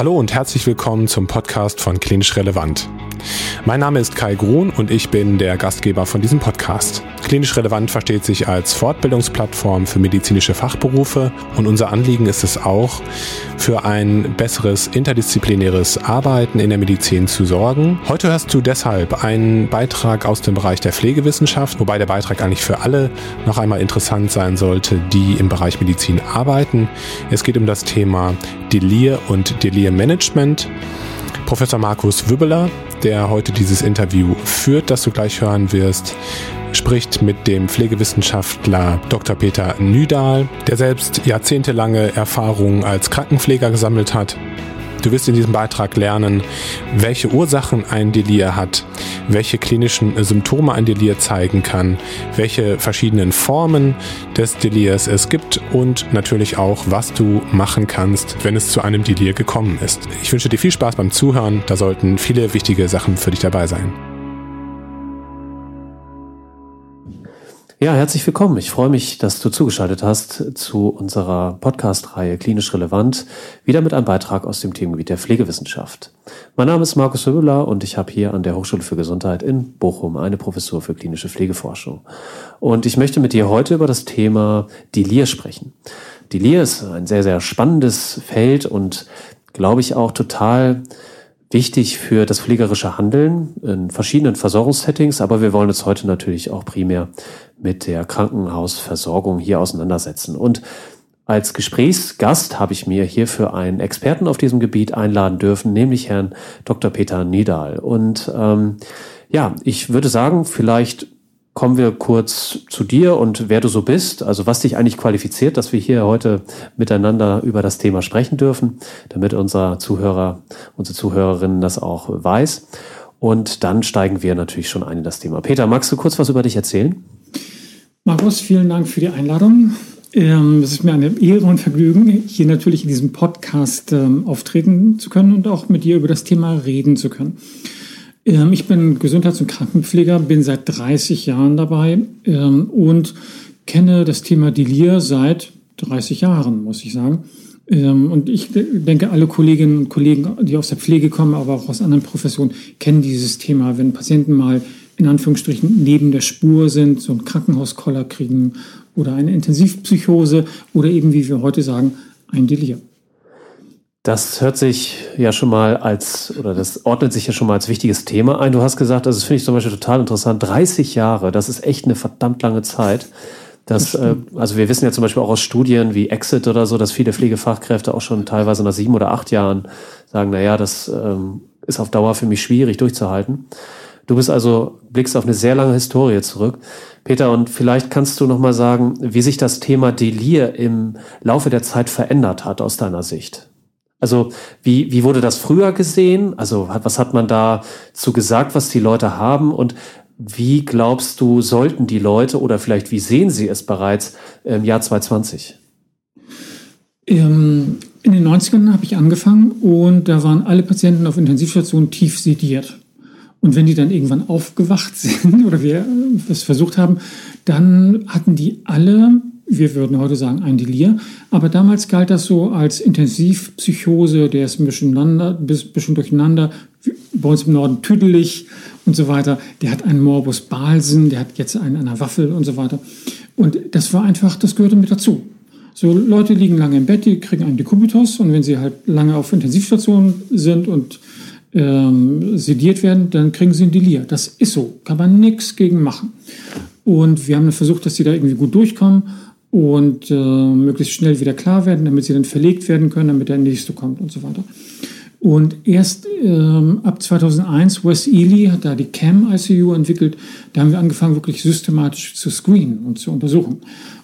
Hallo und herzlich willkommen zum Podcast von Klinisch Relevant. Mein Name ist Kai Grun und ich bin der Gastgeber von diesem Podcast. Klinisch Relevant versteht sich als Fortbildungsplattform für medizinische Fachberufe und unser Anliegen ist es auch, für ein besseres interdisziplinäres Arbeiten in der Medizin zu sorgen. Heute hörst du deshalb einen Beitrag aus dem Bereich der Pflegewissenschaft, wobei der Beitrag eigentlich für alle noch einmal interessant sein sollte, die im Bereich Medizin arbeiten. Es geht um das Thema Delir und Delir Management. Professor Markus Wübbeler der heute dieses Interview führt, das du gleich hören wirst, spricht mit dem Pflegewissenschaftler Dr. Peter Nüdahl, der selbst jahrzehntelange Erfahrung als Krankenpfleger gesammelt hat Du wirst in diesem Beitrag lernen, welche Ursachen ein Delir hat, welche klinischen Symptome ein Delir zeigen kann, welche verschiedenen Formen des Delirs es gibt und natürlich auch, was du machen kannst, wenn es zu einem Delir gekommen ist. Ich wünsche dir viel Spaß beim Zuhören, da sollten viele wichtige Sachen für dich dabei sein. Ja, herzlich willkommen. Ich freue mich, dass du zugeschaltet hast zu unserer Podcast-Reihe Klinisch Relevant, wieder mit einem Beitrag aus dem Themengebiet der Pflegewissenschaft. Mein Name ist Markus Höbler und ich habe hier an der Hochschule für Gesundheit in Bochum eine Professur für klinische Pflegeforschung. Und ich möchte mit dir heute über das Thema Delir sprechen. Delir ist ein sehr, sehr spannendes Feld und glaube ich auch total wichtig für das pflegerische Handeln in verschiedenen Versorgungssettings, aber wir wollen uns heute natürlich auch primär mit der Krankenhausversorgung hier auseinandersetzen. Und als Gesprächsgast habe ich mir hierfür einen Experten auf diesem Gebiet einladen dürfen, nämlich Herrn Dr. Peter Niedal. Und ähm, ja, ich würde sagen, vielleicht kommen wir kurz zu dir und wer du so bist, also was dich eigentlich qualifiziert, dass wir hier heute miteinander über das Thema sprechen dürfen, damit unser Zuhörer, unsere Zuhörerinnen das auch weiß. Und dann steigen wir natürlich schon ein in das Thema. Peter, magst du kurz was über dich erzählen? Markus, vielen Dank für die Einladung. Ähm, es ist mir eine Ehre und Vergnügen, hier natürlich in diesem Podcast ähm, auftreten zu können und auch mit dir über das Thema reden zu können. Ähm, ich bin Gesundheits- und Krankenpfleger, bin seit 30 Jahren dabei und kenne das Thema Delir seit 30 Jahren, muss ich sagen. Und ich denke, alle Kolleginnen und Kollegen, die aus der Pflege kommen, aber auch aus anderen Professionen, kennen dieses Thema. Wenn Patienten mal in Anführungsstrichen neben der Spur sind, so einen Krankenhauskoller kriegen oder eine Intensivpsychose oder eben, wie wir heute sagen, ein Delir. Das hört sich ja schon mal als, oder das ordnet sich ja schon mal als wichtiges Thema ein. Du hast gesagt, also das finde ich zum Beispiel total interessant, 30 Jahre, das ist echt eine verdammt lange Zeit. Das, äh, also wir wissen ja zum Beispiel auch aus Studien wie Exit oder so, dass viele Pflegefachkräfte auch schon teilweise nach sieben oder acht Jahren sagen, naja, das ähm, ist auf Dauer für mich schwierig durchzuhalten. Du bist also, blickst auf eine sehr lange Historie zurück. Peter, und vielleicht kannst du noch mal sagen, wie sich das Thema Delir im Laufe der Zeit verändert hat aus deiner Sicht. Also wie, wie wurde das früher gesehen? Also was hat man da zu gesagt, was die Leute haben? Und wie glaubst du, sollten die Leute oder vielleicht wie sehen sie es bereits im Jahr 2020? Ähm, in den 90ern habe ich angefangen und da waren alle Patienten auf Intensivstationen tief sediert. Und wenn die dann irgendwann aufgewacht sind oder wir es versucht haben, dann hatten die alle, wir würden heute sagen, ein Delir. Aber damals galt das so als Intensivpsychose, der ist ein bisschen, durcheinander, ein bisschen durcheinander, bei uns im Norden tüdelig und so weiter. Der hat einen Morbus Balsen, der hat jetzt einen an der Waffel und so weiter. Und das war einfach, das gehörte mit dazu. So Leute liegen lange im Bett, die kriegen einen Dekubitus und wenn sie halt lange auf Intensivstationen sind und ähm, sediert werden, dann kriegen sie ein Delir. Das ist so, kann man nichts gegen machen. Und wir haben versucht, dass sie da irgendwie gut durchkommen und äh, möglichst schnell wieder klar werden, damit sie dann verlegt werden können, damit der nächste kommt und so weiter. Und erst ähm, ab 2001, Wes Ely hat da die CAM-ICU entwickelt, da haben wir angefangen, wirklich systematisch zu screenen und zu untersuchen.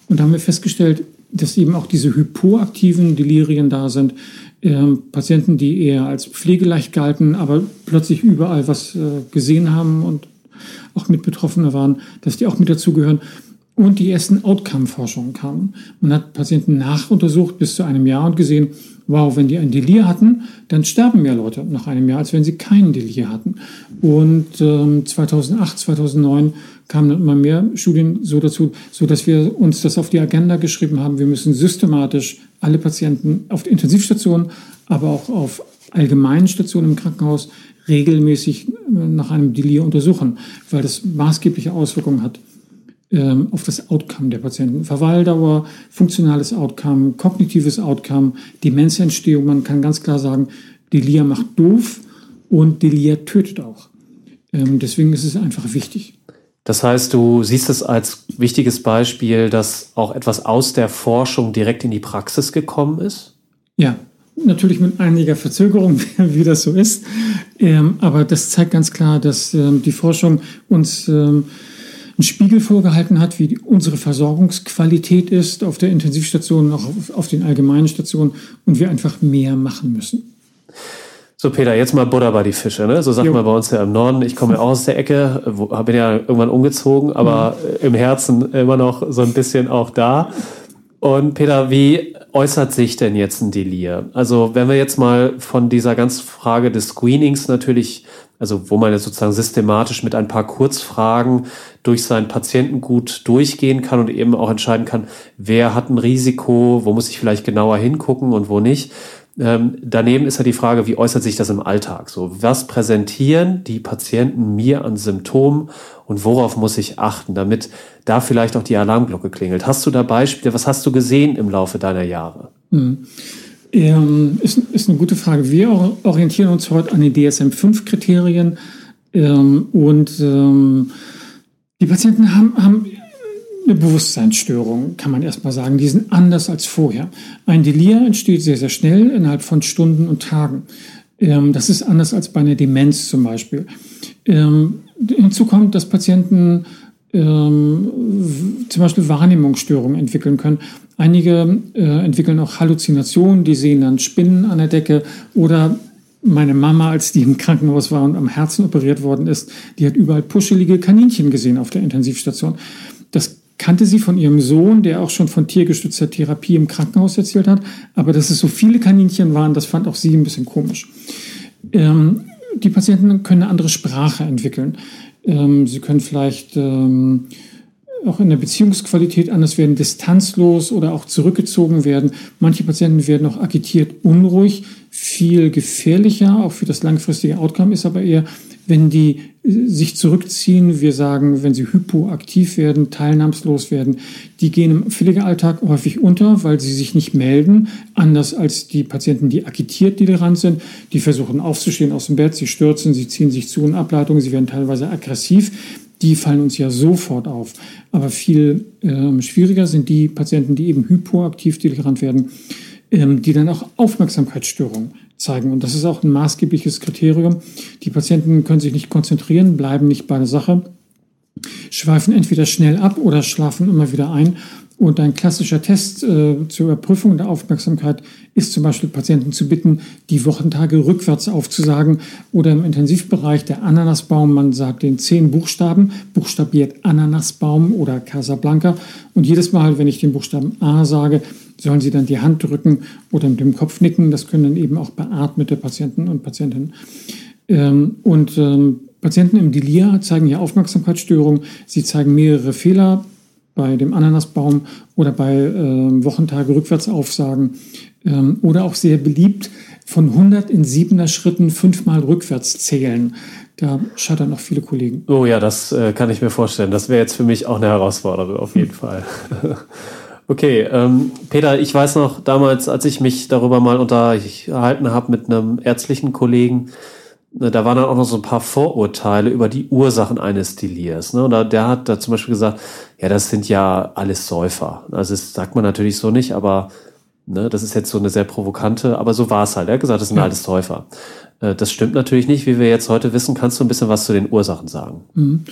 Und da haben wir festgestellt, dass eben auch diese hypoaktiven Delirien da sind, Patienten, die eher als pflegeleicht galten, aber plötzlich überall was äh, gesehen haben und auch mit Betroffene waren, dass die auch mit dazugehören. Und die ersten Outcome-Forschungen kamen. Man hat Patienten nachuntersucht bis zu einem Jahr und gesehen, wow, wenn die ein Delir hatten, dann sterben mehr Leute nach einem Jahr, als wenn sie keinen Delir hatten. Und ähm, 2008, 2009 kamen dann immer mehr Studien so dazu, so dass wir uns das auf die Agenda geschrieben haben. Wir müssen systematisch alle Patienten auf der Intensivstation, aber auch auf allgemeinen Station im Krankenhaus regelmäßig äh, nach einem Delir untersuchen, weil das maßgebliche Auswirkungen hat ähm, auf das Outcome der Patienten. Verweildauer, funktionales Outcome, kognitives Outcome, Demenzentstehung. Man kann ganz klar sagen, Delir macht doof und Delir tötet auch. Ähm, deswegen ist es einfach wichtig. Das heißt, du siehst es als wichtiges Beispiel, dass auch etwas aus der Forschung direkt in die Praxis gekommen ist? Ja, natürlich mit einiger Verzögerung, wie das so ist. Ähm, aber das zeigt ganz klar, dass ähm, die Forschung uns ähm, einen Spiegel vorgehalten hat, wie unsere Versorgungsqualität ist auf der Intensivstation, auch auf, den allgemeinen Stationen und wir einfach mehr machen müssen. So, Peter, jetzt mal Butter bei die Fische, ne? So sagt jo. man bei uns ja im Norden. Ich komme ja auch aus der Ecke, wo, bin ja irgendwann umgezogen, aber mhm. im Herzen immer noch so ein bisschen auch da. Und Peter, wie äußert sich denn jetzt ein Delir? Also, wenn wir jetzt mal von dieser ganzen Frage des Screenings natürlich, also wo man jetzt sozusagen systematisch mit ein paar Kurzfragen durch seinen Patienten gut durchgehen kann und eben auch entscheiden kann, wer hat ein Risiko, wo muss ich vielleicht genauer hingucken und wo nicht. Ähm, daneben ist ja die Frage, wie äußert sich das im Alltag? So, was präsentieren die Patienten mir an Symptomen und worauf muss ich achten, damit da vielleicht auch die Alarmglocke klingelt? Hast du da Beispiele? Was hast du gesehen im Laufe deiner Jahre? Hm. Ähm, ist, ist eine gute Frage. Wir orientieren uns heute an den DSM-5-Kriterien ähm, und ähm, die Patienten haben, haben eine Bewusstseinsstörung, kann man erstmal sagen. Die sind anders als vorher. Ein Delir entsteht sehr, sehr schnell innerhalb von Stunden und Tagen. Ähm, das ist anders als bei einer Demenz zum Beispiel. Ähm, hinzu kommt, dass Patienten ähm, zum Beispiel Wahrnehmungsstörungen entwickeln können. Einige äh, entwickeln auch Halluzinationen, die sehen dann Spinnen an der Decke oder meine Mama, als die im Krankenhaus war und am Herzen operiert worden ist, die hat überall puschelige Kaninchen gesehen auf der Intensivstation. Das kannte sie von ihrem Sohn, der auch schon von tiergestützter Therapie im Krankenhaus erzählt hat. Aber dass es so viele Kaninchen waren, das fand auch sie ein bisschen komisch. Ähm, die Patienten können eine andere Sprache entwickeln. Ähm, sie können vielleicht ähm, auch in der Beziehungsqualität anders werden, distanzlos oder auch zurückgezogen werden. Manche Patienten werden auch agitiert unruhig. Viel gefährlicher, auch für das langfristige Outcome, ist aber eher, wenn die äh, sich zurückziehen, wir sagen, wenn sie hypoaktiv werden, teilnahmslos werden, die gehen im Pflegealltag häufig unter, weil sie sich nicht melden, anders als die Patienten, die agitiert, die daran sind. Die versuchen aufzustehen aus dem Bett, sie stürzen, sie ziehen sich zu in Ableitungen, sie werden teilweise aggressiv. Die fallen uns ja sofort auf. Aber viel ähm, schwieriger sind die Patienten, die eben hypoaktiv tolerant werden, ähm, die dann auch Aufmerksamkeitsstörungen zeigen. Und das ist auch ein maßgebliches Kriterium. Die Patienten können sich nicht konzentrieren, bleiben nicht bei der Sache, schweifen entweder schnell ab oder schlafen immer wieder ein. Und ein klassischer Test äh, zur Überprüfung der Aufmerksamkeit ist zum Beispiel Patienten zu bitten, die Wochentage rückwärts aufzusagen oder im Intensivbereich der Ananasbaum, man sagt den zehn Buchstaben, buchstabiert Ananasbaum oder Casablanca. Und jedes Mal, wenn ich den Buchstaben A sage, sollen sie dann die Hand drücken oder mit dem Kopf nicken. Das können dann eben auch beatmete Patienten und Patientinnen. Ähm, und ähm, Patienten im Delir zeigen hier Aufmerksamkeitsstörungen. Sie zeigen mehrere Fehler bei dem Ananasbaum oder bei äh, Wochentage Rückwärtsaufsagen ähm, oder auch sehr beliebt von 100 in 7er Schritten fünfmal rückwärts zählen. Da scheitern auch viele Kollegen. Oh ja, das äh, kann ich mir vorstellen. Das wäre jetzt für mich auch eine Herausforderung, auf jeden Fall. okay, ähm, Peter, ich weiß noch damals, als ich mich darüber mal unterhalten habe mit einem ärztlichen Kollegen, Ne, da waren dann auch noch so ein paar Vorurteile über die Ursachen eines Delirs. Ne? Und der hat da zum Beispiel gesagt, ja, das sind ja alles Säufer. Also das sagt man natürlich so nicht, aber ne, das ist jetzt so eine sehr provokante, aber so war es halt. Er hat gesagt, das sind ja. alles Säufer. Äh, das stimmt natürlich nicht, wie wir jetzt heute wissen. Kannst du ein bisschen was zu den Ursachen sagen? Mhm.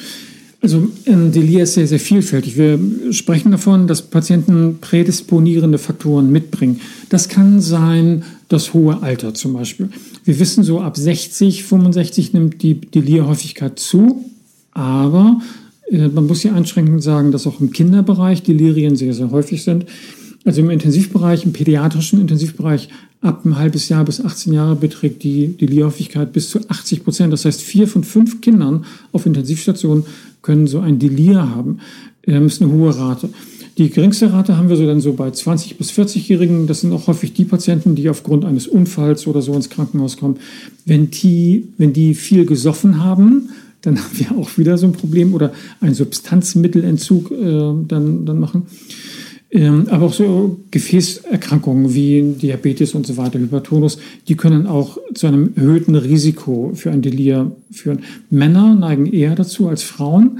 Also ein Delir ist sehr, sehr vielfältig. Wir sprechen davon, dass Patienten prädisponierende Faktoren mitbringen. Das kann sein das hohe Alter zum Beispiel. Wir wissen so, ab 60, 65 nimmt die Delirhäufigkeit zu, aber äh, man muss hier einschränkend sagen, dass auch im Kinderbereich Delirien sehr, sehr häufig sind. Also im Intensivbereich, im pädiatrischen Intensivbereich ab ein halbes Jahr bis 18 Jahre beträgt die Delirhäufigkeit bis zu 80 Prozent. Das heißt, vier von fünf Kindern auf Intensivstationen können so ein Delir haben. Das ist eine hohe Rate. Die geringste Rate haben wir so dann so bei 20- bis 40-Jährigen. Das sind auch häufig die Patienten, die aufgrund eines Unfalls oder so ins Krankenhaus kommen. Wenn die, wenn die viel gesoffen haben, dann haben wir auch wieder so ein Problem oder einen Substanzmittelentzug äh, dann, dann machen. Ähm, aber auch so Gefäßerkrankungen wie Diabetes und so weiter, Hypertonus, die können auch zu einem erhöhten Risiko für ein Delir führen. Männer neigen eher dazu als Frauen,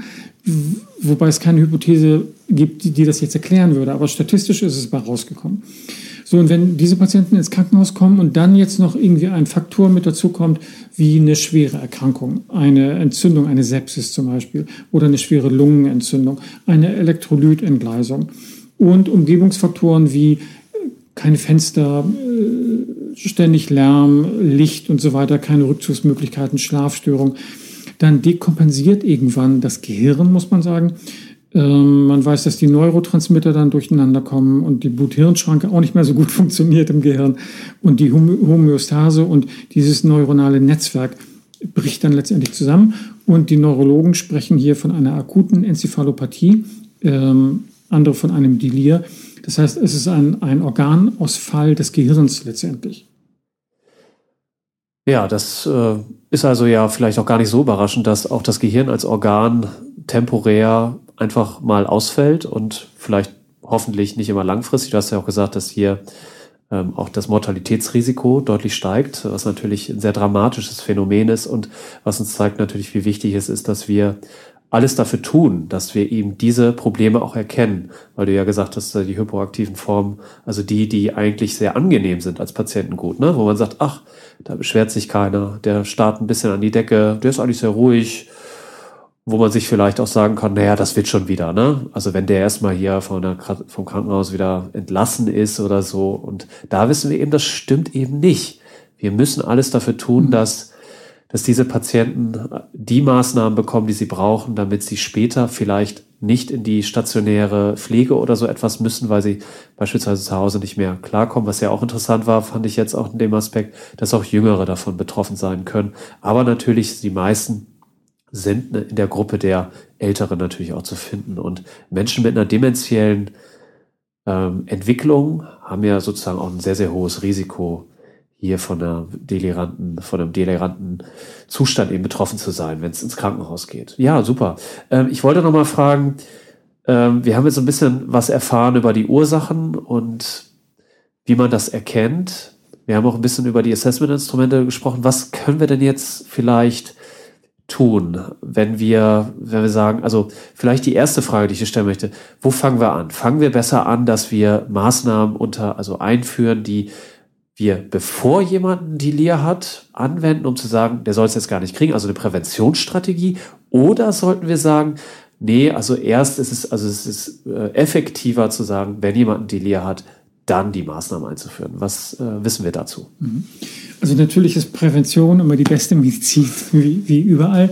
wobei es keine Hypothese gibt, die, das jetzt erklären würde. Aber statistisch ist es bei rausgekommen. So, und wenn diese Patienten ins Krankenhaus kommen und dann jetzt noch irgendwie ein Faktor mit dazu kommt, wie eine schwere Erkrankung, eine Entzündung, eine Sepsis zum Beispiel, oder eine schwere Lungenentzündung, eine Elektrolytentgleisung, und Umgebungsfaktoren wie äh, keine Fenster, äh, ständig Lärm, Licht und so weiter, keine Rückzugsmöglichkeiten, Schlafstörung, dann dekompensiert irgendwann das Gehirn, muss man sagen. Ähm, man weiß, dass die Neurotransmitter dann durcheinander kommen und die Blut-Hirn-Schranke auch nicht mehr so gut funktioniert im Gehirn und die Homöostase und dieses neuronale Netzwerk bricht dann letztendlich zusammen und die Neurologen sprechen hier von einer akuten Enzephalopathie. Ähm, andere von einem Delir. Das heißt, es ist ein, ein Organausfall des Gehirns letztendlich. Ja, das äh, ist also ja vielleicht auch gar nicht so überraschend, dass auch das Gehirn als Organ temporär einfach mal ausfällt und vielleicht hoffentlich nicht immer langfristig. Du hast ja auch gesagt, dass hier ähm, auch das Mortalitätsrisiko deutlich steigt, was natürlich ein sehr dramatisches Phänomen ist und was uns zeigt natürlich, wie wichtig es ist, dass wir alles dafür tun, dass wir ihm diese Probleme auch erkennen, weil du ja gesagt hast, die hypoaktiven Formen, also die, die eigentlich sehr angenehm sind als Patientengut, ne? wo man sagt, ach, da beschwert sich keiner, der starrt ein bisschen an die Decke, der ist eigentlich sehr ruhig, wo man sich vielleicht auch sagen kann, naja, das wird schon wieder, ne? Also wenn der erstmal hier von der, vom Krankenhaus wieder entlassen ist oder so. Und da wissen wir eben, das stimmt eben nicht. Wir müssen alles dafür tun, mhm. dass dass diese Patienten die Maßnahmen bekommen, die sie brauchen, damit sie später vielleicht nicht in die stationäre Pflege oder so etwas müssen, weil sie beispielsweise zu Hause nicht mehr klarkommen. Was ja auch interessant war, fand ich jetzt auch in dem Aspekt, dass auch Jüngere davon betroffen sein können. Aber natürlich die meisten sind in der Gruppe der Älteren natürlich auch zu finden. Und Menschen mit einer dementiellen ähm, Entwicklung haben ja sozusagen auch ein sehr, sehr hohes Risiko, hier von einer deliranten, von einem deliranten Zustand eben betroffen zu sein, wenn es ins Krankenhaus geht. Ja, super. Ähm, ich wollte noch mal fragen, ähm, wir haben jetzt ein bisschen was erfahren über die Ursachen und wie man das erkennt. Wir haben auch ein bisschen über die Assessment-Instrumente gesprochen. Was können wir denn jetzt vielleicht tun, wenn wir, wenn wir sagen, also vielleicht die erste Frage, die ich dir stellen möchte, wo fangen wir an? Fangen wir besser an, dass wir Maßnahmen unter, also einführen, die wir, bevor jemand ein Delir hat, anwenden, um zu sagen, der soll es jetzt gar nicht kriegen, also eine Präventionsstrategie? Oder sollten wir sagen, nee, also erst ist es, also es ist äh, effektiver zu sagen, wenn jemand ein Delir hat, dann die Maßnahmen einzuführen. Was äh, wissen wir dazu? Mhm. Also natürlich ist Prävention immer die beste Medizin, wie, wie überall.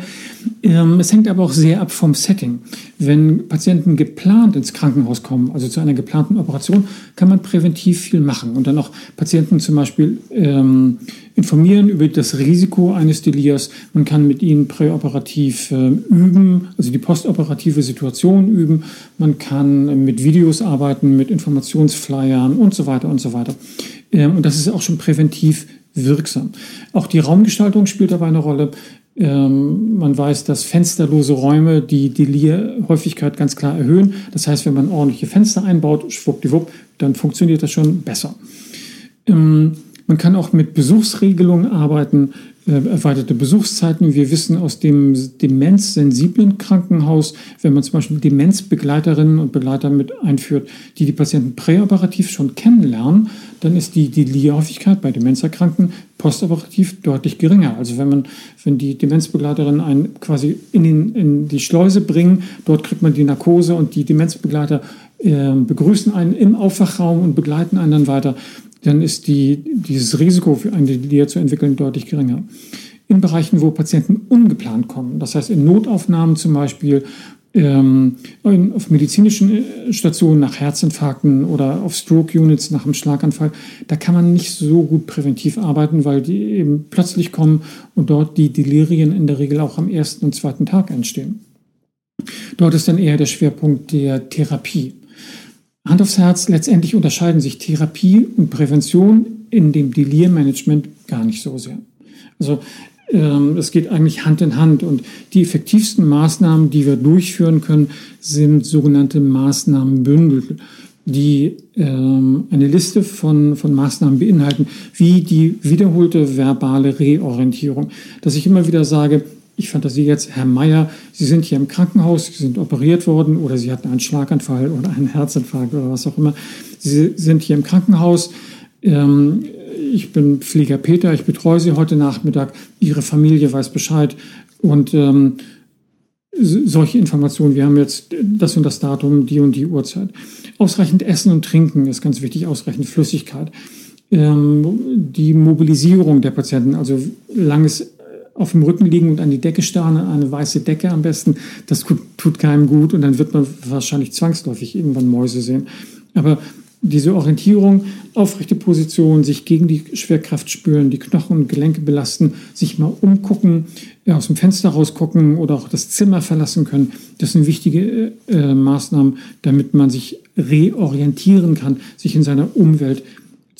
Ähm, es hängt aber auch sehr ab vom Setting. Wenn Patienten geplant ins Krankenhaus kommen, also zu einer geplanten Operation, kann man präventiv viel machen und dann auch Patienten zum Beispiel ähm, informieren über das Risiko eines Delirs. Man kann mit ihnen präoperativ äh, üben, also die postoperative Situation üben. Man kann mit Videos arbeiten, mit Informationsflyern und so weiter und so weiter. Ähm, und das ist auch schon präventiv wirksam. Auch die Raumgestaltung spielt dabei eine Rolle. Ähm, man weiß, dass fensterlose Räume die Delirhäufigkeit ganz klar erhöhen. Das heißt, wenn man ordentliche Fenster einbaut, schwuppdiwupp, dann funktioniert das schon besser. Ähm, man kann auch mit Besuchsregelungen arbeiten, erweiterte Besuchszeiten. Wir wissen aus dem demenzsensiblen Krankenhaus, wenn man zum Beispiel Demenzbegleiterinnen und Begleiter mit einführt, die die Patienten präoperativ schon kennenlernen, dann ist die, die Häufigkeit bei Demenzerkrankten postoperativ deutlich geringer. Also wenn man, wenn die Demenzbegleiterinnen einen quasi in, den, in die Schleuse bringen, dort kriegt man die Narkose und die Demenzbegleiter äh, begrüßen einen im Aufwachraum und begleiten einen dann weiter dann ist die, dieses Risiko für eine Delir zu entwickeln deutlich geringer. In Bereichen, wo Patienten ungeplant kommen, das heißt in Notaufnahmen zum Beispiel, ähm, auf medizinischen äh, Stationen nach Herzinfarkten oder auf Stroke-Units nach einem Schlaganfall, da kann man nicht so gut präventiv arbeiten, weil die eben plötzlich kommen und dort die Delirien in der Regel auch am ersten und zweiten Tag entstehen. Dort ist dann eher der Schwerpunkt der Therapie. Hand aufs Herz, letztendlich unterscheiden sich Therapie und Prävention in dem Delirmanagement gar nicht so sehr. Also ähm, es geht eigentlich Hand in Hand und die effektivsten Maßnahmen, die wir durchführen können, sind sogenannte Maßnahmenbündel, die ähm, eine Liste von, von Maßnahmen beinhalten, wie die wiederholte verbale Reorientierung. Dass ich immer wieder sage, ich fantasiere jetzt, Herr Meier, Sie sind hier im Krankenhaus, Sie sind operiert worden oder Sie hatten einen Schlaganfall oder einen Herzinfarkt oder was auch immer. Sie sind hier im Krankenhaus. Ähm, ich bin Pfleger Peter, ich betreue Sie heute Nachmittag. Ihre Familie weiß Bescheid. Und ähm, solche Informationen, wir haben jetzt das und das Datum, die und die Uhrzeit. Ausreichend Essen und Trinken ist ganz wichtig, ausreichend Flüssigkeit. Ähm, die Mobilisierung der Patienten, also langes auf dem Rücken liegen und an die Decke starren, eine weiße Decke am besten, das tut keinem gut und dann wird man wahrscheinlich zwangsläufig irgendwann Mäuse sehen. Aber diese Orientierung, aufrechte Position, sich gegen die Schwerkraft spüren, die Knochen und Gelenke belasten, sich mal umgucken, ja, aus dem Fenster rausgucken oder auch das Zimmer verlassen können, das sind wichtige äh, Maßnahmen, damit man sich reorientieren kann, sich in seiner Umwelt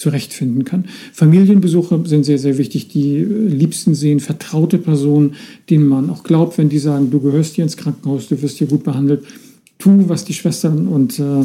zurechtfinden kann. Familienbesuche sind sehr, sehr wichtig. Die äh, Liebsten sehen vertraute Personen, denen man auch glaubt, wenn die sagen, du gehörst hier ins Krankenhaus, du wirst hier gut behandelt. Tu, was die Schwestern und äh,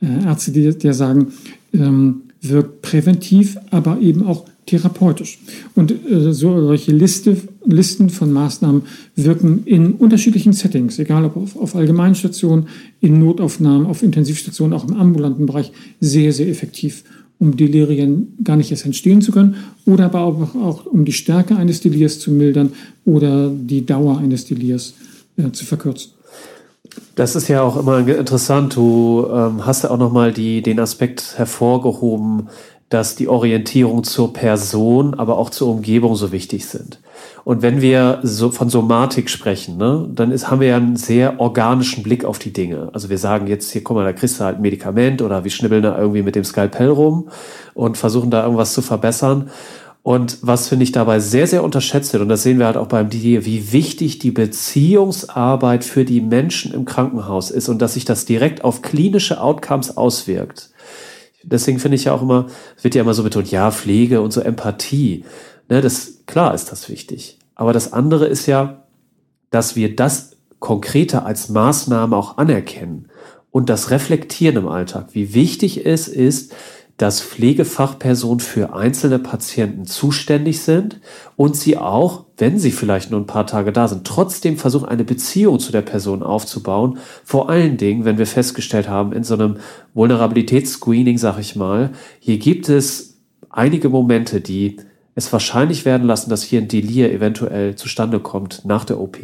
äh Ärzte dir, dir sagen, ähm, wirkt präventiv, aber eben auch therapeutisch. Und äh, so, solche Liste, Listen von Maßnahmen wirken in unterschiedlichen Settings, egal ob auf, auf Allgemeinstationen, in Notaufnahmen, auf Intensivstationen, auch im ambulanten Bereich, sehr, sehr effektiv um Delirien gar nicht erst entstehen zu können oder aber auch, auch um die Stärke eines Delirs zu mildern oder die Dauer eines Delirs äh, zu verkürzen. Das ist ja auch immer interessant. Du ähm, hast ja auch nochmal den Aspekt hervorgehoben, dass die Orientierung zur Person, aber auch zur Umgebung so wichtig sind. Und wenn wir so von Somatik sprechen, ne, dann ist, haben wir ja einen sehr organischen Blick auf die Dinge. Also wir sagen jetzt, hier, guck mal, da kriegst du halt ein Medikament oder wir schnibbeln da irgendwie mit dem Skalpell rum und versuchen da irgendwas zu verbessern. Und was finde ich dabei sehr, sehr unterschätzt wird, und das sehen wir halt auch beim DD, wie wichtig die Beziehungsarbeit für die Menschen im Krankenhaus ist und dass sich das direkt auf klinische Outcomes auswirkt. Deswegen finde ich ja auch immer, es wird ja immer so betont, ja, Pflege und so Empathie. Ne, das, klar ist das wichtig. Aber das andere ist ja, dass wir das konkreter als Maßnahme auch anerkennen und das reflektieren im Alltag. Wie wichtig es ist, dass Pflegefachpersonen für einzelne Patienten zuständig sind und sie auch, wenn sie vielleicht nur ein paar Tage da sind, trotzdem versuchen, eine Beziehung zu der Person aufzubauen. Vor allen Dingen, wenn wir festgestellt haben, in so einem Vulnerabilitätsscreening, sag ich mal, hier gibt es einige Momente, die es wahrscheinlich werden lassen, dass hier ein Delir eventuell zustande kommt nach der OP,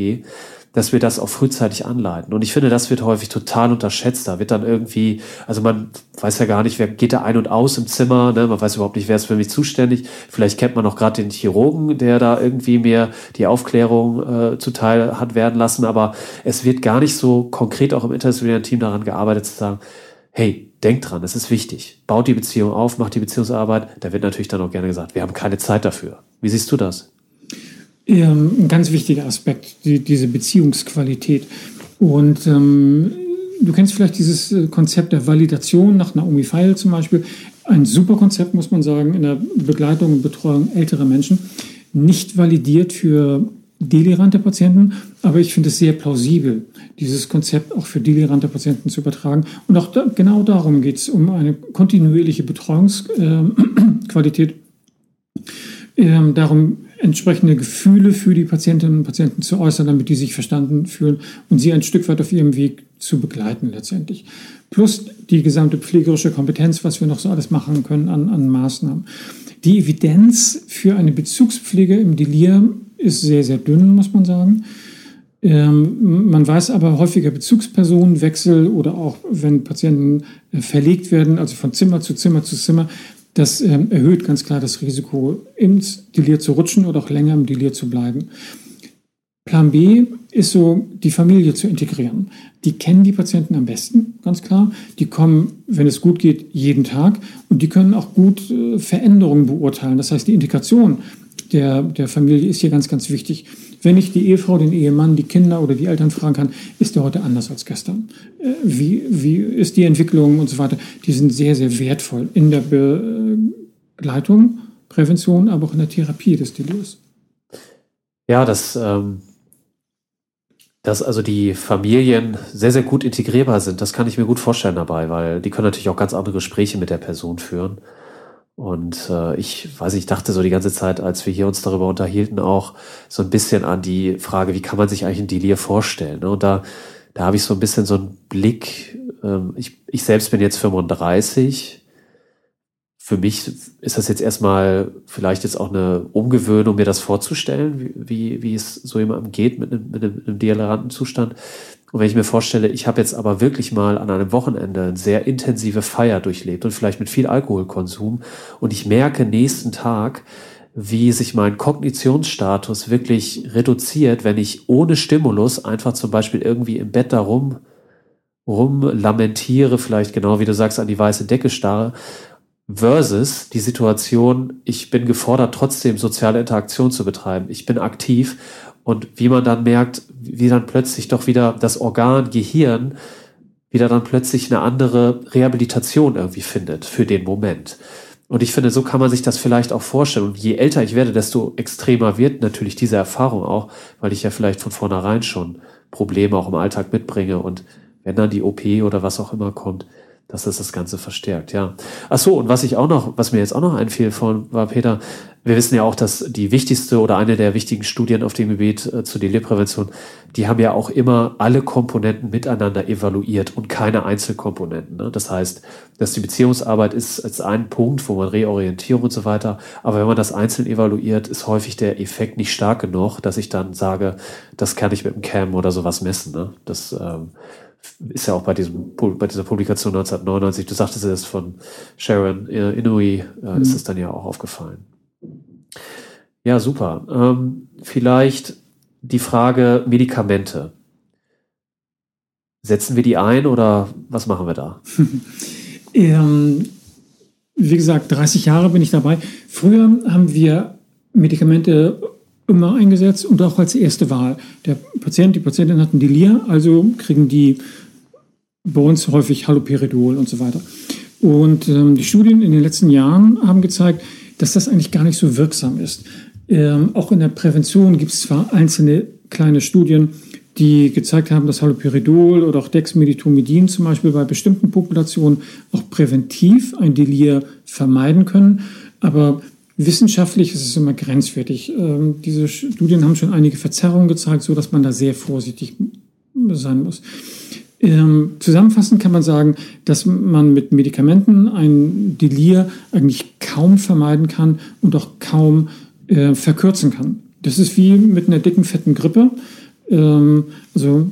dass wir das auch frühzeitig anleiten. Und ich finde, das wird häufig total unterschätzt. Da wird dann irgendwie, also man weiß ja gar nicht, wer geht da ein und aus im Zimmer, ne? man weiß überhaupt nicht, wer ist für mich zuständig. Vielleicht kennt man noch gerade den Chirurgen, der da irgendwie mir die Aufklärung äh, zuteil hat werden lassen, aber es wird gar nicht so konkret auch im interdisziplinären Team daran gearbeitet zu sagen, hey, denkt dran, es ist wichtig. Baut die Beziehung auf, macht die Beziehungsarbeit. Da wird natürlich dann auch gerne gesagt, wir haben keine Zeit dafür. Wie siehst du das? Ähm, ein ganz wichtiger Aspekt, die, diese Beziehungsqualität. Und ähm, du kennst vielleicht dieses äh, Konzept der Validation nach Naomi Feil zum Beispiel. Ein super Konzept, muss man sagen, in der Begleitung und Betreuung älterer Menschen. Nicht validiert für delirante Patienten, aber ich finde es sehr plausibel, dieses Konzept auch für delirante Patienten zu übertragen. Und auch da, genau darum geht es, um eine kontinuierliche Betreuungsqualität, äh, äh, darum entsprechende Gefühle für die Patientinnen und Patienten zu äußern, damit die sich verstanden fühlen und sie ein Stück weit auf ihrem Weg zu begleiten letztendlich. Plus die gesamte pflegerische Kompetenz, was wir noch so alles machen können an, an Maßnahmen. Die Evidenz für eine Bezugspflege im Delir ist sehr, sehr dünn, muss man sagen. Ähm, man weiß aber häufiger Bezugspersonenwechsel oder auch wenn Patienten äh, verlegt werden, also von Zimmer zu Zimmer zu Zimmer, das ähm, erhöht ganz klar das Risiko, ins Delir zu rutschen oder auch länger im Delir zu bleiben. Plan B ist so, die Familie zu integrieren. Die kennen die Patienten am besten, ganz klar. Die kommen, wenn es gut geht, jeden Tag und die können auch gut äh, Veränderungen beurteilen. Das heißt, die Integration der, der Familie ist hier ganz, ganz wichtig. Wenn ich die Ehefrau, den Ehemann, die Kinder oder die Eltern fragen kann, ist der heute anders als gestern? Äh, wie, wie ist die Entwicklung und so weiter? Die sind sehr, sehr wertvoll in der Begleitung, Prävention, aber auch in der Therapie des Delirs. Ja, das, ähm, dass also die Familien sehr, sehr gut integrierbar sind, das kann ich mir gut vorstellen dabei, weil die können natürlich auch ganz andere Gespräche mit der Person führen. Und äh, ich weiß, ich dachte so die ganze Zeit, als wir hier uns darüber unterhielten, auch so ein bisschen an die Frage, wie kann man sich eigentlich ein Delir vorstellen? Ne? Und da, da habe ich so ein bisschen so einen Blick. Ähm, ich, ich selbst bin jetzt 35. Für mich ist das jetzt erstmal vielleicht jetzt auch eine Umgewöhnung, mir das vorzustellen, wie, wie es so jemandem geht mit einem, mit einem, einem deliranten Zustand. Und wenn ich mir vorstelle, ich habe jetzt aber wirklich mal an einem Wochenende eine sehr intensive Feier durchlebt und vielleicht mit viel Alkoholkonsum und ich merke nächsten Tag, wie sich mein Kognitionsstatus wirklich reduziert, wenn ich ohne Stimulus einfach zum Beispiel irgendwie im Bett darum rumlamentiere, vielleicht genau wie du sagst, an die weiße Decke starre, versus die Situation, ich bin gefordert, trotzdem soziale Interaktion zu betreiben. Ich bin aktiv und wie man dann merkt, wie dann plötzlich doch wieder das Organ Gehirn wieder dann plötzlich eine andere Rehabilitation irgendwie findet für den Moment. Und ich finde, so kann man sich das vielleicht auch vorstellen. Und je älter ich werde, desto extremer wird natürlich diese Erfahrung auch, weil ich ja vielleicht von vornherein schon Probleme auch im Alltag mitbringe. Und wenn dann die OP oder was auch immer kommt, dass das das Ganze verstärkt, ja. Ach so, und was ich auch noch, was mir jetzt auch noch einfiel von, war Peter, wir wissen ja auch, dass die wichtigste oder eine der wichtigen Studien auf dem Gebiet äh, zur Delirprävention, die haben ja auch immer alle Komponenten miteinander evaluiert und keine Einzelkomponenten. Ne? Das heißt, dass die Beziehungsarbeit ist als ein Punkt, wo man Reorientierung und so weiter, aber wenn man das einzeln evaluiert, ist häufig der Effekt nicht stark genug, dass ich dann sage, das kann ich mit dem Cam oder sowas messen. Ne? Das ähm, ist ja auch bei, diesem, bei dieser Publikation 1999, du sagtest es von Sharon Inouye, äh, mhm. ist es dann ja auch aufgefallen. Ja, super. Ähm, vielleicht die Frage Medikamente. Setzen wir die ein oder was machen wir da? ähm, wie gesagt, 30 Jahre bin ich dabei. Früher haben wir Medikamente immer eingesetzt und auch als erste Wahl. Der Patient, die Patientin hatten Delir, also kriegen die bei uns häufig Haloperidol und so weiter. Und ähm, die Studien in den letzten Jahren haben gezeigt, dass das eigentlich gar nicht so wirksam ist. Ähm, auch in der Prävention gibt es zwar einzelne kleine Studien, die gezeigt haben, dass Haloperidol oder auch Dexmedetomidin zum Beispiel bei bestimmten Populationen auch präventiv ein Delir vermeiden können. Aber Wissenschaftlich ist es immer grenzwertig. Ähm, diese Studien haben schon einige Verzerrungen gezeigt, so dass man da sehr vorsichtig sein muss. Ähm, zusammenfassend kann man sagen, dass man mit Medikamenten ein Delir eigentlich kaum vermeiden kann und auch kaum äh, verkürzen kann. Das ist wie mit einer dicken, fetten Grippe. Ähm, also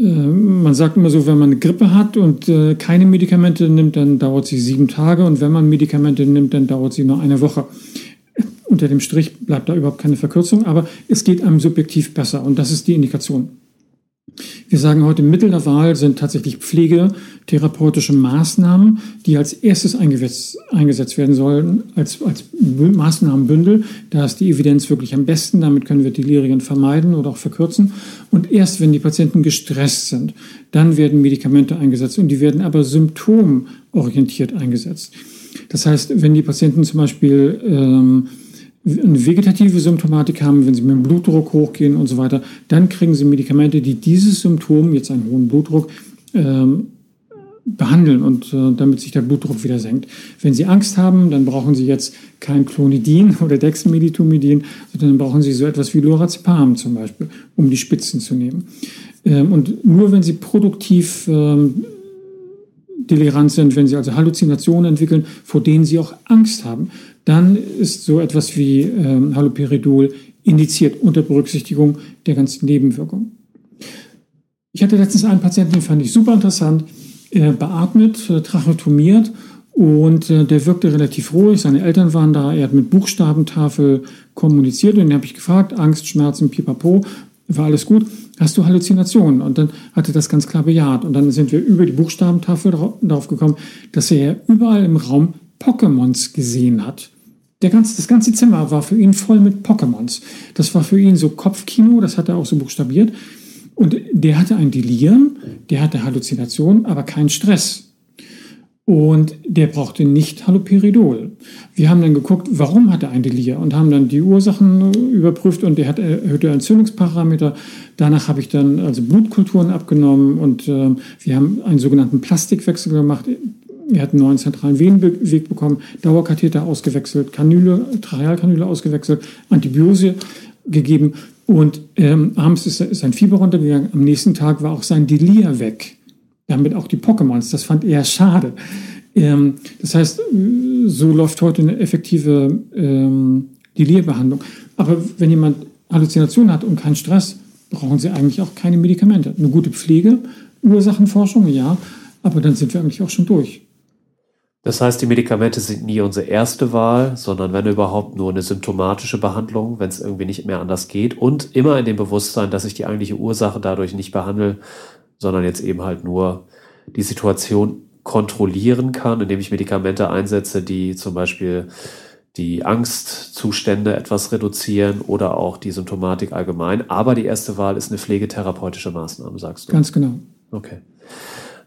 man sagt immer so, wenn man eine Grippe hat und äh, keine Medikamente nimmt, dann dauert sie sieben Tage und wenn man Medikamente nimmt, dann dauert sie nur eine Woche. Unter dem Strich bleibt da überhaupt keine Verkürzung, aber es geht einem subjektiv besser und das ist die Indikation. Wir sagen heute, Mittel der Wahl sind tatsächlich pflegetherapeutische Maßnahmen, die als erstes eingesetzt werden sollen, als, als Maßnahmenbündel. Da ist die Evidenz wirklich am besten. Damit können wir Delirien vermeiden oder auch verkürzen. Und erst wenn die Patienten gestresst sind, dann werden Medikamente eingesetzt. Und die werden aber symptomorientiert eingesetzt. Das heißt, wenn die Patienten zum Beispiel ähm, eine vegetative Symptomatik haben, wenn sie mit dem Blutdruck hochgehen und so weiter, dann kriegen sie Medikamente, die dieses Symptom, jetzt einen hohen Blutdruck, ähm, behandeln und äh, damit sich der Blutdruck wieder senkt. Wenn Sie Angst haben, dann brauchen Sie jetzt kein Clonidin oder Dexmedetomidin, sondern dann brauchen Sie so etwas wie Lorazepam zum Beispiel, um die Spitzen zu nehmen. Ähm, und nur wenn Sie produktiv ähm, delirant sind, wenn Sie also Halluzinationen entwickeln, vor denen Sie auch Angst haben, dann ist so etwas wie ähm, Haloperidol indiziert unter Berücksichtigung der ganzen Nebenwirkungen. Ich hatte letztens einen Patienten, den fand ich super interessant, äh, beatmet, äh, tracheotomiert und äh, der wirkte relativ ruhig. Seine Eltern waren da, er hat mit Buchstabentafel kommuniziert und den habe ich gefragt, Angst, Schmerzen, pipapo, war alles gut. Hast du Halluzinationen? Und dann hat er das ganz klar bejaht. Und dann sind wir über die Buchstabentafel darauf gekommen, dass er überall im Raum Pokémons gesehen hat Der ganze, das ganze Zimmer war für ihn voll mit Pokémons. Das war für ihn so Kopfkino, das hat er auch so buchstabiert. Und der hatte ein Delir, der hatte Halluzinationen, aber keinen Stress. Und der brauchte nicht Haloperidol. Wir haben dann geguckt, warum hat er ein Delir und haben dann die Ursachen überprüft und der hat erhöhte Entzündungsparameter. Danach habe ich dann also Blutkulturen abgenommen und äh, wir haben einen sogenannten Plastikwechsel gemacht. Er hat einen neuen zentralen Venenweg bekommen, Dauerkatheter ausgewechselt, Kanüle, Trachealkanüle ausgewechselt, Antibiose gegeben und ähm, abends ist, ist sein Fieber runtergegangen. Am nächsten Tag war auch sein Delir weg damit auch die Pokémons. Das fand er schade. Ähm, das heißt, so läuft heute eine effektive ähm, Delirbehandlung. Aber wenn jemand Halluzination hat und keinen Stress, brauchen sie eigentlich auch keine Medikamente. Eine gute Pflege, Ursachenforschung, ja, aber dann sind wir eigentlich auch schon durch. Das heißt, die Medikamente sind nie unsere erste Wahl, sondern wenn überhaupt nur eine symptomatische Behandlung, wenn es irgendwie nicht mehr anders geht und immer in dem Bewusstsein, dass ich die eigentliche Ursache dadurch nicht behandle, sondern jetzt eben halt nur die Situation kontrollieren kann, indem ich Medikamente einsetze, die zum Beispiel die Angstzustände etwas reduzieren oder auch die Symptomatik allgemein. Aber die erste Wahl ist eine pflegetherapeutische Maßnahme, sagst du. Ganz genau. Okay.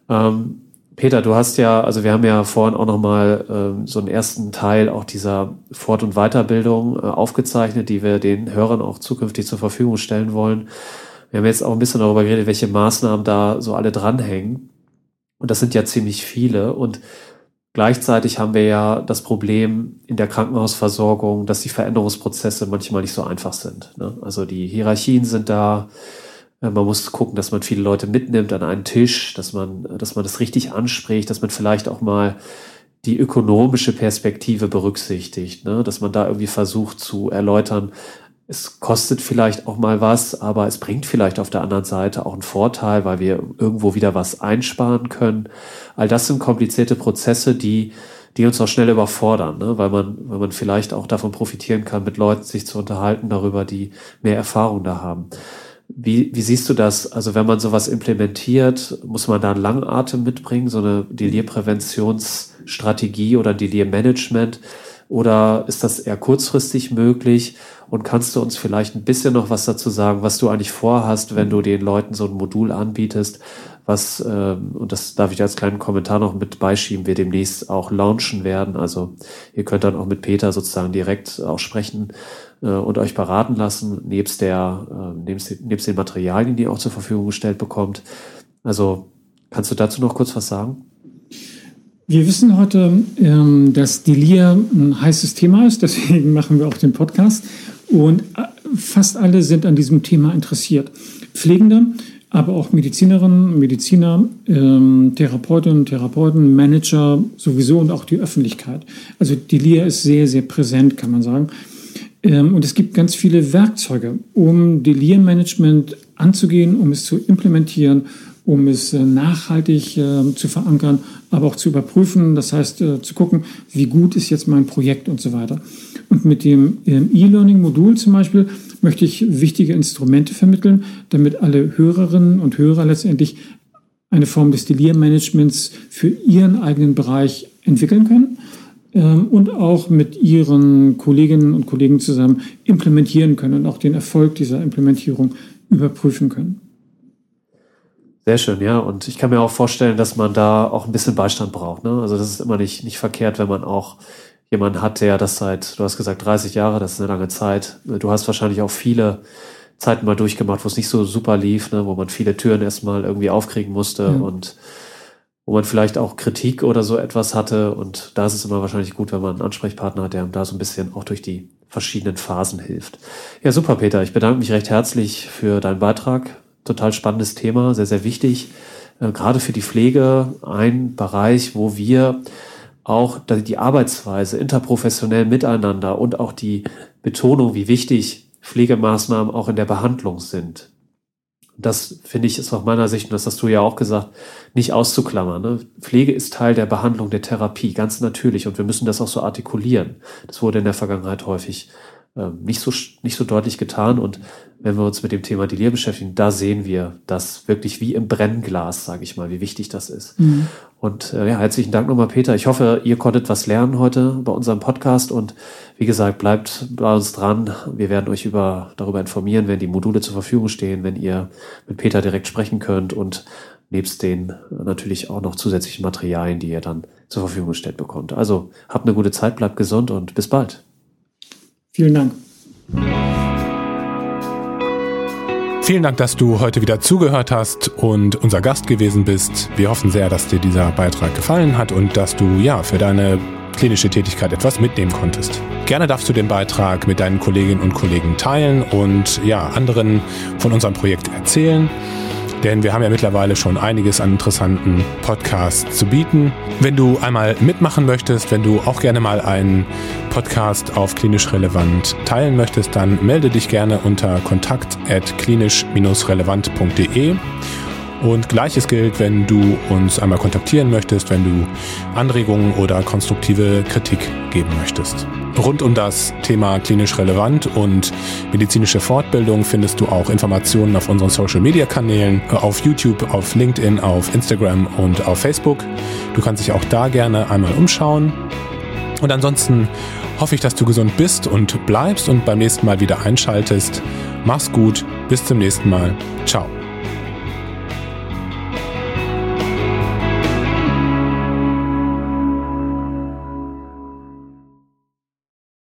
Ähm, Peter, du hast ja, also wir haben ja vorhin auch nochmal ähm, so einen ersten Teil auch dieser Fort- und Weiterbildung äh, aufgezeichnet, die wir den Hörern auch zukünftig zur Verfügung stellen wollen. Wir haben jetzt auch ein bisschen darüber geredet, welche Maßnahmen da so alle dranhängen. Und das sind ja ziemlich viele. Und gleichzeitig haben wir ja das Problem in der Krankenhausversorgung, dass die Veränderungsprozesse manchmal nicht so einfach sind. Ne? Also die Hierarchien sind da. Man muss gucken, dass man viele Leute mitnimmt an einen Tisch, dass man, dass man das richtig anspricht, dass man vielleicht auch mal die ökonomische Perspektive berücksichtigt, ne? dass man da irgendwie versucht zu erläutern, es kostet vielleicht auch mal was, aber es bringt vielleicht auf der anderen Seite auch einen Vorteil, weil wir irgendwo wieder was einsparen können. All das sind komplizierte Prozesse, die, die uns auch schnell überfordern, ne? weil man, weil man vielleicht auch davon profitieren kann, mit Leuten sich zu unterhalten darüber, die mehr Erfahrung da haben. Wie, wie siehst du das? Also wenn man sowas implementiert, muss man da einen langen Atem mitbringen, so eine Delirpräventionsstrategie oder Delirmanagement? Oder ist das eher kurzfristig möglich? Und kannst du uns vielleicht ein bisschen noch was dazu sagen, was du eigentlich vorhast, wenn du den Leuten so ein Modul anbietest, was, ähm, und das darf ich als kleinen Kommentar noch mit beischieben, wir demnächst auch launchen werden. Also ihr könnt dann auch mit Peter sozusagen direkt auch sprechen äh, und euch beraten lassen, nebst der, äh, nebst, nebst den Materialien, die ihr auch zur Verfügung gestellt bekommt. Also kannst du dazu noch kurz was sagen? Wir wissen heute, ähm, dass Delir ein heißes Thema ist, deswegen machen wir auch den Podcast. Und äh, fast alle sind an diesem Thema interessiert. Pflegende, aber auch Medizinerinnen, Mediziner, ähm, Therapeutinnen, Therapeuten, Manager sowieso und auch die Öffentlichkeit. Also die ist sehr, sehr präsent, kann man sagen. Ähm, und es gibt ganz viele Werkzeuge, um Delir-Management anzugehen, um es zu implementieren, um es äh, nachhaltig äh, zu verankern, aber auch zu überprüfen. Das heißt, äh, zu gucken, wie gut ist jetzt mein Projekt und so weiter. Und mit dem ähm, E-Learning-Modul zum Beispiel möchte ich wichtige Instrumente vermitteln, damit alle Hörerinnen und Hörer letztendlich eine Form des Delir-Managements für ihren eigenen Bereich entwickeln können ähm, und auch mit ihren Kolleginnen und Kollegen zusammen implementieren können und auch den Erfolg dieser Implementierung überprüfen können. Sehr schön, ja. Und ich kann mir auch vorstellen, dass man da auch ein bisschen Beistand braucht. Ne? Also das ist immer nicht, nicht verkehrt, wenn man auch jemanden hat, der das seit, du hast gesagt, 30 Jahre, das ist eine lange Zeit. Du hast wahrscheinlich auch viele Zeiten mal durchgemacht, wo es nicht so super lief, ne, wo man viele Türen erstmal irgendwie aufkriegen musste ja. und wo man vielleicht auch Kritik oder so etwas hatte. Und da ist es immer wahrscheinlich gut, wenn man einen Ansprechpartner hat, der da so ein bisschen auch durch die verschiedenen Phasen hilft. Ja, super, Peter. Ich bedanke mich recht herzlich für deinen Beitrag. Total spannendes Thema, sehr, sehr wichtig. Äh, gerade für die Pflege ein Bereich, wo wir auch die Arbeitsweise interprofessionell miteinander und auch die Betonung, wie wichtig Pflegemaßnahmen auch in der Behandlung sind. Das finde ich ist aus meiner Sicht, und das hast du ja auch gesagt, nicht auszuklammern. Ne? Pflege ist Teil der Behandlung, der Therapie, ganz natürlich. Und wir müssen das auch so artikulieren. Das wurde in der Vergangenheit häufig nicht, so, nicht so deutlich getan. Und wenn wir uns mit dem Thema Delir beschäftigen, da sehen wir das wirklich wie im Brennglas, sage ich mal, wie wichtig das ist. Mhm. Und äh, ja, herzlichen Dank nochmal, Peter. Ich hoffe, ihr konntet was lernen heute bei unserem Podcast. Und wie gesagt, bleibt bei uns dran. Wir werden euch über, darüber informieren, wenn die Module zur Verfügung stehen, wenn ihr mit Peter direkt sprechen könnt und nebst den natürlich auch noch zusätzlichen Materialien, die ihr dann zur Verfügung gestellt bekommt. Also habt eine gute Zeit, bleibt gesund und bis bald. Vielen Dank. Vielen Dank, dass du heute wieder zugehört hast und unser Gast gewesen bist. Wir hoffen sehr, dass dir dieser Beitrag gefallen hat und dass du ja für deine klinische Tätigkeit etwas mitnehmen konntest. Gerne darfst du den Beitrag mit deinen Kolleginnen und Kollegen teilen und ja, anderen von unserem Projekt erzählen denn wir haben ja mittlerweile schon einiges an interessanten Podcasts zu bieten. Wenn du einmal mitmachen möchtest, wenn du auch gerne mal einen Podcast auf klinisch relevant teilen möchtest, dann melde dich gerne unter kontakt at klinisch-relevant.de. Und gleiches gilt, wenn du uns einmal kontaktieren möchtest, wenn du Anregungen oder konstruktive Kritik geben möchtest. Rund um das Thema klinisch relevant und medizinische Fortbildung findest du auch Informationen auf unseren Social-Media-Kanälen, auf YouTube, auf LinkedIn, auf Instagram und auf Facebook. Du kannst dich auch da gerne einmal umschauen. Und ansonsten hoffe ich, dass du gesund bist und bleibst und beim nächsten Mal wieder einschaltest. Mach's gut, bis zum nächsten Mal. Ciao.